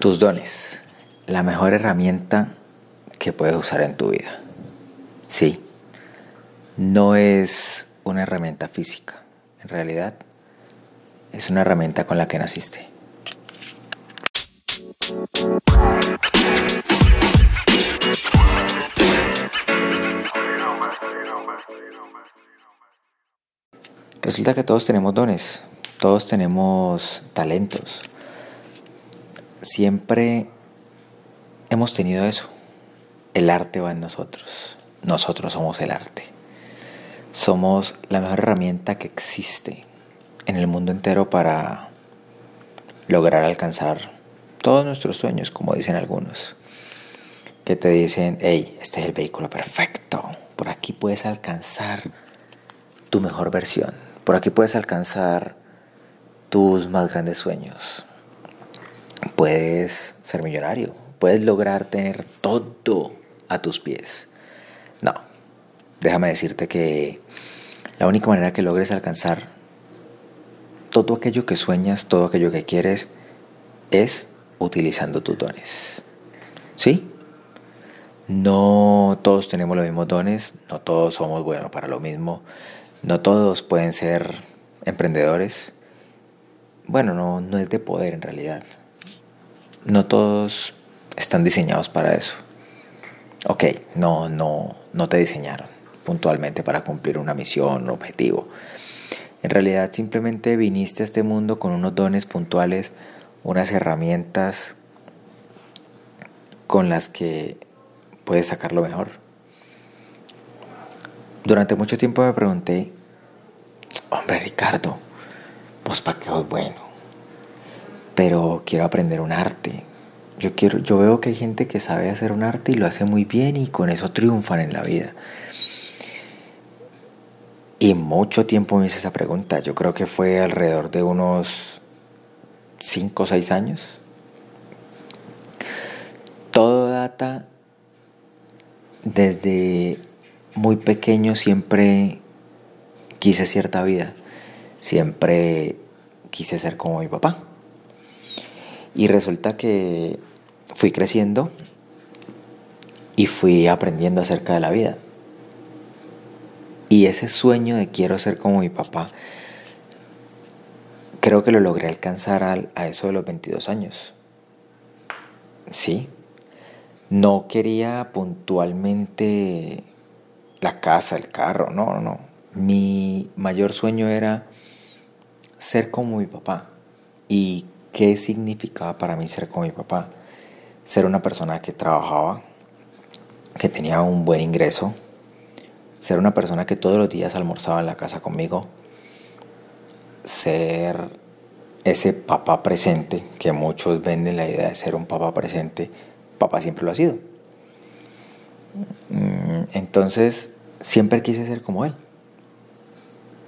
Tus dones, la mejor herramienta que puedes usar en tu vida. Sí, no es una herramienta física, en realidad es una herramienta con la que naciste. Resulta que todos tenemos dones, todos tenemos talentos. Siempre hemos tenido eso. El arte va en nosotros. Nosotros somos el arte. Somos la mejor herramienta que existe en el mundo entero para lograr alcanzar todos nuestros sueños, como dicen algunos. Que te dicen, hey, este es el vehículo perfecto. Por aquí puedes alcanzar tu mejor versión. Por aquí puedes alcanzar tus más grandes sueños. Puedes ser millonario. Puedes lograr tener todo a tus pies. No, déjame decirte que la única manera que logres alcanzar todo aquello que sueñas, todo aquello que quieres, es utilizando tus dones. ¿Sí? No todos tenemos los mismos dones, no todos somos buenos para lo mismo, no todos pueden ser emprendedores. Bueno, no, no es de poder en realidad. No todos están diseñados para eso. Ok, no, no, no te diseñaron puntualmente para cumplir una misión, un objetivo. En realidad simplemente viniste a este mundo con unos dones puntuales, unas herramientas con las que puedes sacar lo mejor. Durante mucho tiempo me pregunté, hombre Ricardo, pues para qué sos bueno, pero quiero aprender un arte. Yo, quiero, yo veo que hay gente que sabe hacer un arte y lo hace muy bien y con eso triunfan en la vida. Y mucho tiempo me hice esa pregunta. Yo creo que fue alrededor de unos 5 o 6 años. Todo data desde muy pequeño siempre quise cierta vida. Siempre quise ser como mi papá. Y resulta que fui creciendo y fui aprendiendo acerca de la vida. Y ese sueño de quiero ser como mi papá, creo que lo logré alcanzar a, eso de los 22 años. Sí. No quería puntualmente la casa, el carro, no, no, no. Mi mayor sueño era ser como mi papá. ¿Y qué significaba para mí ser como mi papá? Ser una persona que trabajaba, que tenía un buen ingreso, ser una persona que todos los días almorzaba en la casa conmigo, ser ese papá presente, que muchos venden la idea de ser un papá presente, papá siempre lo ha sido. Mm, entonces, siempre quise ser como él.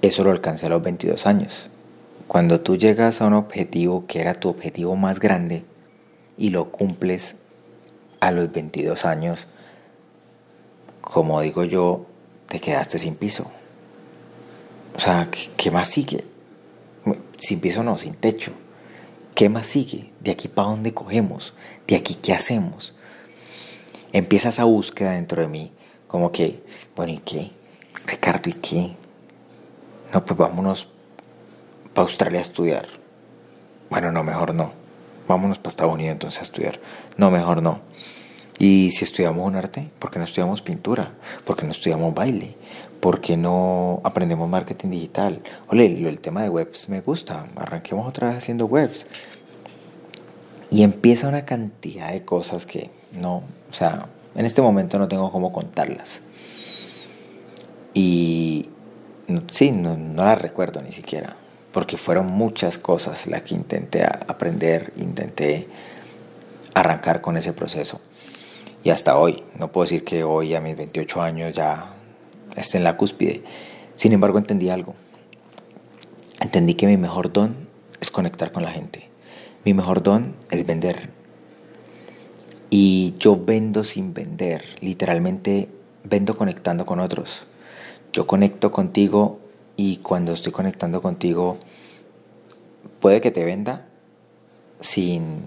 Eso lo alcancé a los 22 años. Cuando tú llegas a un objetivo que era tu objetivo más grande y lo cumples a los 22 años, como digo yo, te quedaste sin piso. O sea, ¿qué, más sigue? Sin piso no, sin techo. ¿Qué más sigue? ¿De aquí para dónde cogemos? ¿De aquí qué hacemos? Empieza esa búsqueda dentro de mí, como que, bueno, ¿y qué? Ricardo, ¿y qué? No, pues vámonos para Australia a estudiar. Bueno, no, mejor no. Vámonos para Estados Unidos entonces a estudiar. No, mejor no. Y si estudiamos un arte, ¿por qué no estudiamos pintura? ¿Por qué no estudiamos baile? ¿Por qué no aprendemos marketing digital? Ole, el tema de webs me gusta, arranquemos otra vez haciendo webs. Y empieza una cantidad de cosas que no, o sea, en este momento no tengo cómo contarlas. Y sí, no, no las recuerdo ni siquiera, porque fueron muchas cosas las que intenté aprender, intenté arrancar con ese proceso y hasta hoy. No puedo decir que hoy a mis 28 años ya esté en la cúspide. Sin embargo, entendí algo. Entendí que mi mejor don es conectar con la gente. Mi mejor don es vender. Y yo vendo sin vender. Literalmente vendo conectando con otros. Yo conecto contigo y cuando estoy conectando contigo, puede que te venda sin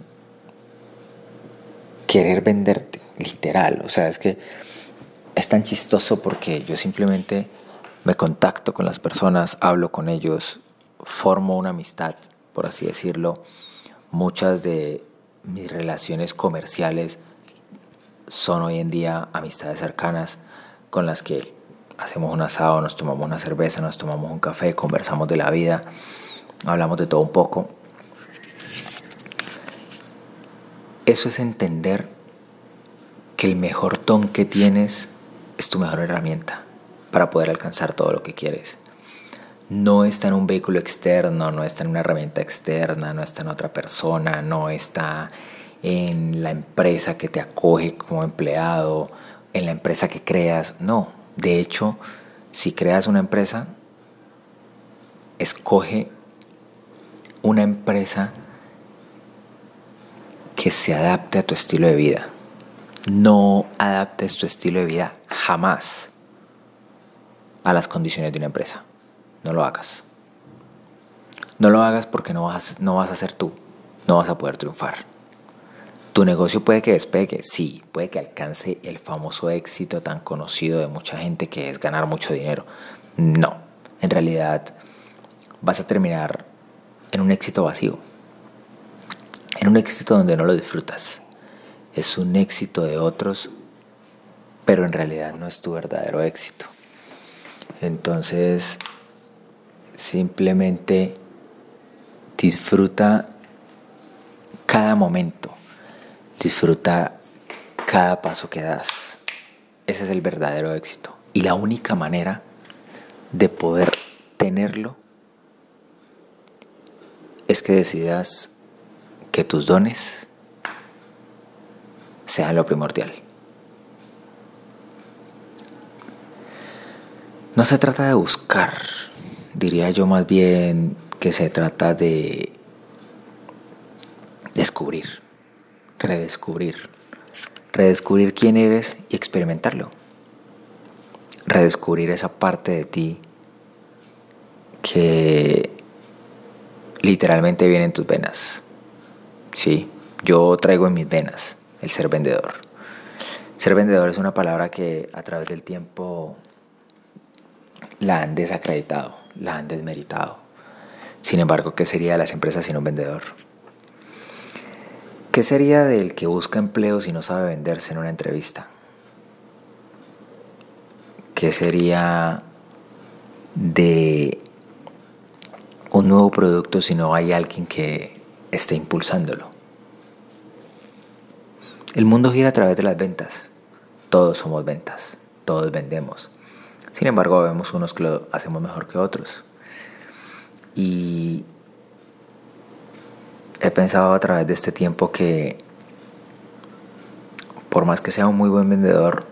querer venderte, literal. O sea, es que es tan chistoso porque yo simplemente me contacto con las personas, hablo con ellos, formo una amistad, por así decirlo. Muchas de mis relaciones comerciales son hoy en día amistades cercanas con las que hacemos un asado, nos tomamos una cerveza, nos tomamos un café, conversamos de la vida, hablamos de todo un poco. Eso es entender que el mejor don que tienes es tu mejor herramienta para poder alcanzar todo lo que quieres. No está en un vehículo externo, no está en una herramienta externa, no está en otra persona, no está en la empresa que te acoge como empleado, en la empresa que creas. No, de hecho, si creas una empresa, escoge una empresa que se adapte a tu estilo de vida. No adaptes tu estilo de vida jamás a las condiciones de una empresa. No lo hagas. No lo hagas porque no vas, no vas a ser tú. No vas a poder triunfar. Tu negocio puede que despegue, sí, puede que alcance el famoso éxito tan conocido de mucha gente que es ganar mucho dinero. No, en realidad vas a terminar en un éxito vacío, en un éxito donde no lo disfrutas. Es un éxito de otros, pero en realidad no es tu verdadero éxito. Entonces, simplemente disfruta cada momento Disfruta cada paso que das. Ese es el verdadero éxito. Y la única manera de poder tenerlo es que decidas que tus dones sean lo primordial. No se trata de buscar, diría yo más bien que se trata de descubrir redescubrir. Redescubrir quién eres y experimentarlo. Redescubrir esa parte de ti que literalmente viene en tus venas. Sí, yo traigo en mis venas el ser vendedor. Ser vendedor es una palabra que a través del tiempo la han desacreditado, la han desmeritado. Sin embargo, ¿qué sería de las empresas sin un vendedor? ¿Qué sería del que busca empleo si no sabe venderse en una entrevista? ¿Qué sería de un nuevo producto si no hay alguien que esté impulsándolo? El mundo gira a través de las ventas. Todos somos ventas, todos vendemos. Sin embargo, vemos unos que lo hacemos mejor que otros. Y he pensado a través de este tiempo que por más que sea un muy buen vendedor,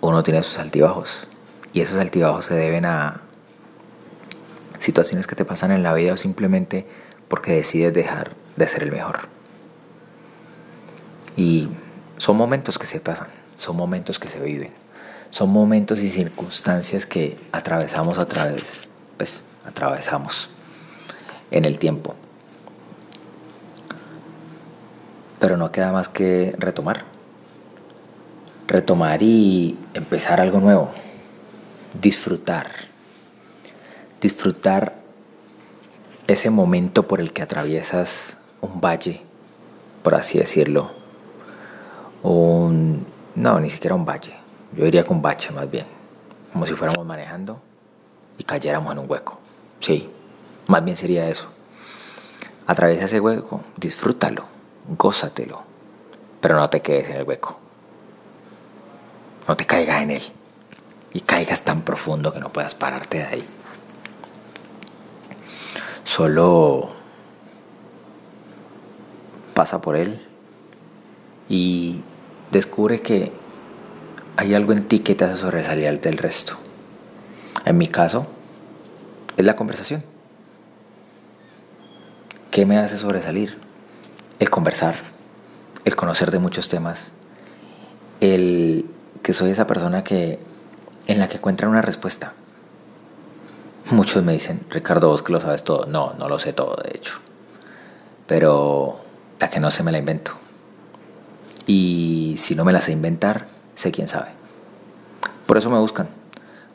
uno tiene sus altibajos. Y esos altibajos se deben a situaciones que te pasan en la vida o simplemente porque decides dejar de ser el mejor. Y son momentos que se pasan, son momentos que se viven, son momentos y circunstancias que atravesamos a través, pues atravesamos en el tiempo. Pero no queda más que retomar. Retomar y empezar algo nuevo. Disfrutar. Disfrutar ese momento por el que atraviesas un valle, por así decirlo. Un, no, ni siquiera un valle. Yo diría un bache más bien. Como si fuéramos manejando y cayéramos en un hueco. Sí, más bien sería eso. Atraviesa ese hueco, disfrútalo gózatelo, pero no te quedes en el hueco. No te caigas en él y caigas tan profundo que no puedas pararte de ahí. Solo pasa por él y descubre que hay algo en ti que te hace sobresalir del resto. En mi caso, es la conversación. ¿Qué me hace sobresalir? El conversar, el conocer de muchos temas, el que soy esa persona que en la que encuentran una respuesta. Muchos me dicen, Ricardo, vos que lo sabes todo. No, no lo sé todo, de hecho. Pero la que no sé me la invento. Y si no me las sé inventar, sé quién sabe. Por eso me buscan.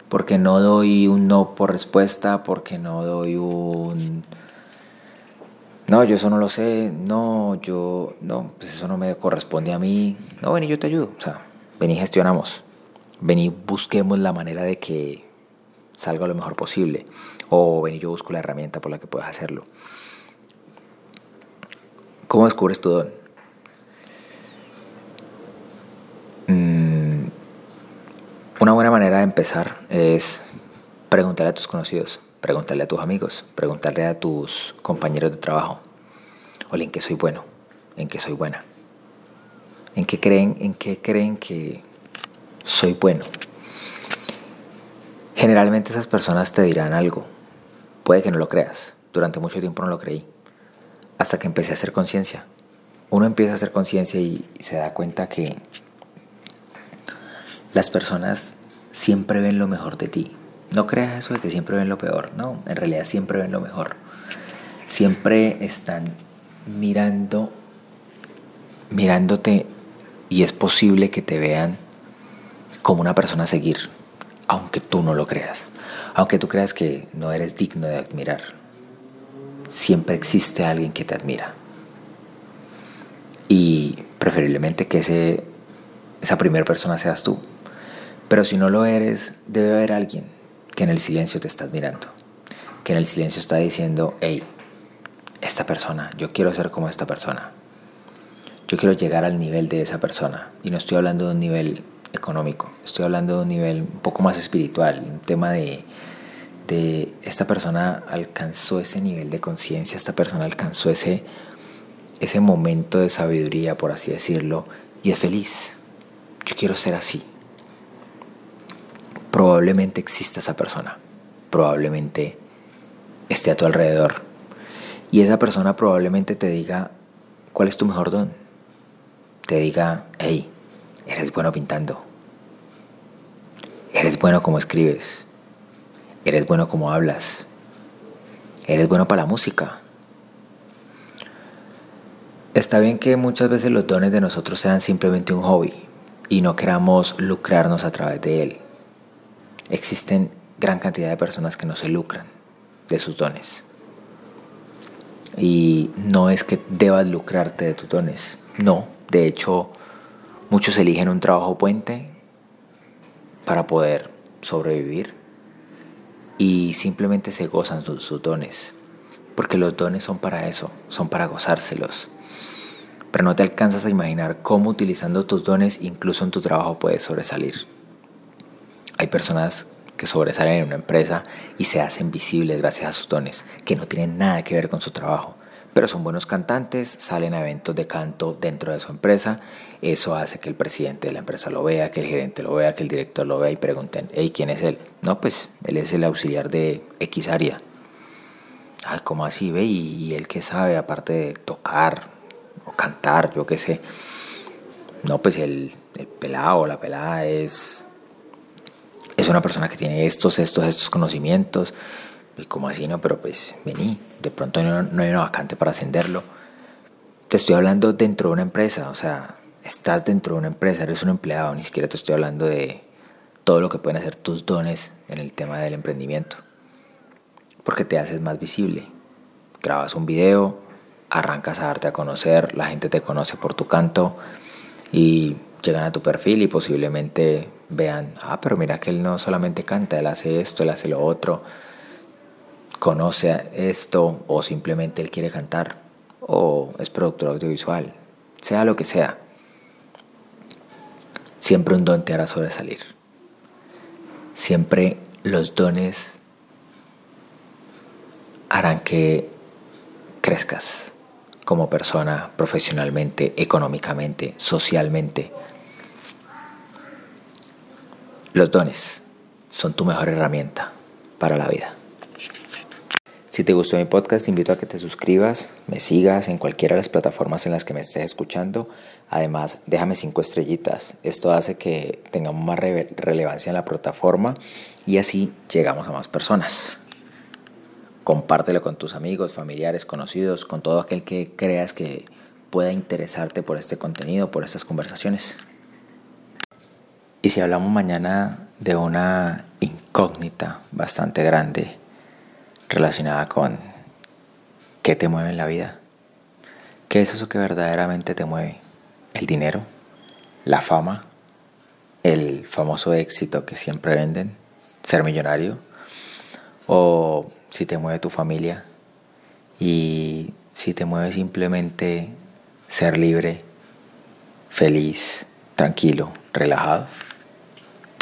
Porque no doy un no por respuesta, porque no doy un... No, yo eso no lo sé, no, yo, no, pues eso no me corresponde a mí. No, ven y yo te ayudo. O sea, ven y gestionamos. Ven y busquemos la manera de que salga lo mejor posible. O ven y yo busco la herramienta por la que puedas hacerlo. ¿Cómo descubres tu don? Mm, una buena manera de empezar es preguntarle a tus conocidos, preguntarle a tus amigos, preguntarle a tus compañeros de trabajo. Oye, ¿en qué soy bueno? ¿En qué soy buena? ¿En qué creen, en qué creen que soy bueno? Generalmente esas personas te dirán algo. Puede que no lo creas. Durante mucho tiempo no lo creí. Hasta que empecé a hacer conciencia. Uno empieza a hacer conciencia y se da cuenta que las personas siempre ven lo mejor de ti. No creas eso de que siempre ven lo peor. No, en realidad siempre ven lo mejor. Siempre están mirando, mirándote y es posible que te vean como una persona a seguir, aunque tú no lo creas, aunque tú creas que no eres digno de admirar. Siempre existe alguien que te admira. Y preferiblemente que ese, esa primera persona seas tú. Pero si no lo eres, debe haber alguien que en el silencio te está admirando, que en el silencio está diciendo, hey, esta persona, yo quiero ser como esta persona. Yo quiero llegar al nivel de esa persona. Y no estoy hablando de un nivel económico, estoy hablando de un nivel un poco más espiritual, un tema de, de esta persona alcanzó ese nivel de conciencia, esta persona alcanzó ese, ese momento de sabiduría, por así decirlo, y es feliz. Yo quiero ser así. Probablemente exista esa persona, probablemente esté a tu alrededor. Y esa persona probablemente te diga, ¿cuál es tu mejor don? Te diga, hey, eres bueno pintando, eres bueno como escribes, eres bueno como hablas, eres bueno para la música. Está bien que muchas veces los dones de nosotros sean simplemente un hobby y no queramos lucrarnos a través de él. Existen gran cantidad de personas que no se lucran de sus dones. Y no es que debas lucrarte de tus dones, no. De hecho, muchos eligen un trabajo puente para poder sobrevivir y simplemente se gozan sus, dones. Porque los dones son para eso, son para gozárselos. Pero no te alcanzas a imaginar cómo utilizando tus dones incluso en tu trabajo puedes sobresalir. Hay personas que sobresalen en una empresa y se hacen visibles gracias a sus dones, que no tienen nada que ver con su trabajo, pero son buenos cantantes, salen a eventos de canto dentro de su empresa, eso hace que el presidente de la empresa lo vea, que el gerente lo vea, que el director lo vea y pregunten, hey, ¿quién es él? No, pues él es el auxiliar de X área. Ay, ¿cómo así ve? ¿Y, él qué sabe aparte de tocar o cantar, yo qué sé? No, pues el, el pelado la pelada es es una persona que tiene estos, estos, estos conocimientos. Y como así, no, pero pues vení, de pronto no, no hay una vacante para ascenderlo. Te estoy hablando dentro de una empresa, o sea, estás dentro de una empresa, eres un empleado, ni siquiera te estoy hablando de todo lo que pueden hacer tus dones en el tema del emprendimiento. Porque te haces más visible. Grabas un video, arrancas a darte a conocer, la gente te conoce por tu canto y llegan a tu perfil y posiblemente vean, ah, pero mira que él no solamente canta, él hace esto, él hace lo otro, conoce esto o simplemente él quiere cantar o es productor audiovisual, sea lo que sea. Siempre un don te hará sobresalir. Siempre los dones harán que crezcas como persona profesionalmente, económicamente, socialmente. Los dones son tu mejor herramienta para la vida. Si te gustó mi podcast, te invito a que te suscribas, me sigas en cualquiera de las plataformas en las que me estés escuchando. Además, déjame cinco estrellitas. Esto hace que tengamos más relevancia en la plataforma y así llegamos a más personas. Compártelo con tus amigos, familiares, conocidos, con todo aquel que creas que pueda interesarte por este contenido, por estas conversaciones. Y si hablamos mañana de una incógnita bastante grande relacionada con qué te mueve en la vida, ¿qué es eso que verdaderamente te mueve? ¿El dinero? ¿La fama? ¿El famoso éxito que siempre venden? ¿Ser millonario? ¿O si te mueve tu familia? Y si te mueve simplemente ser libre, feliz, tranquilo, relajado.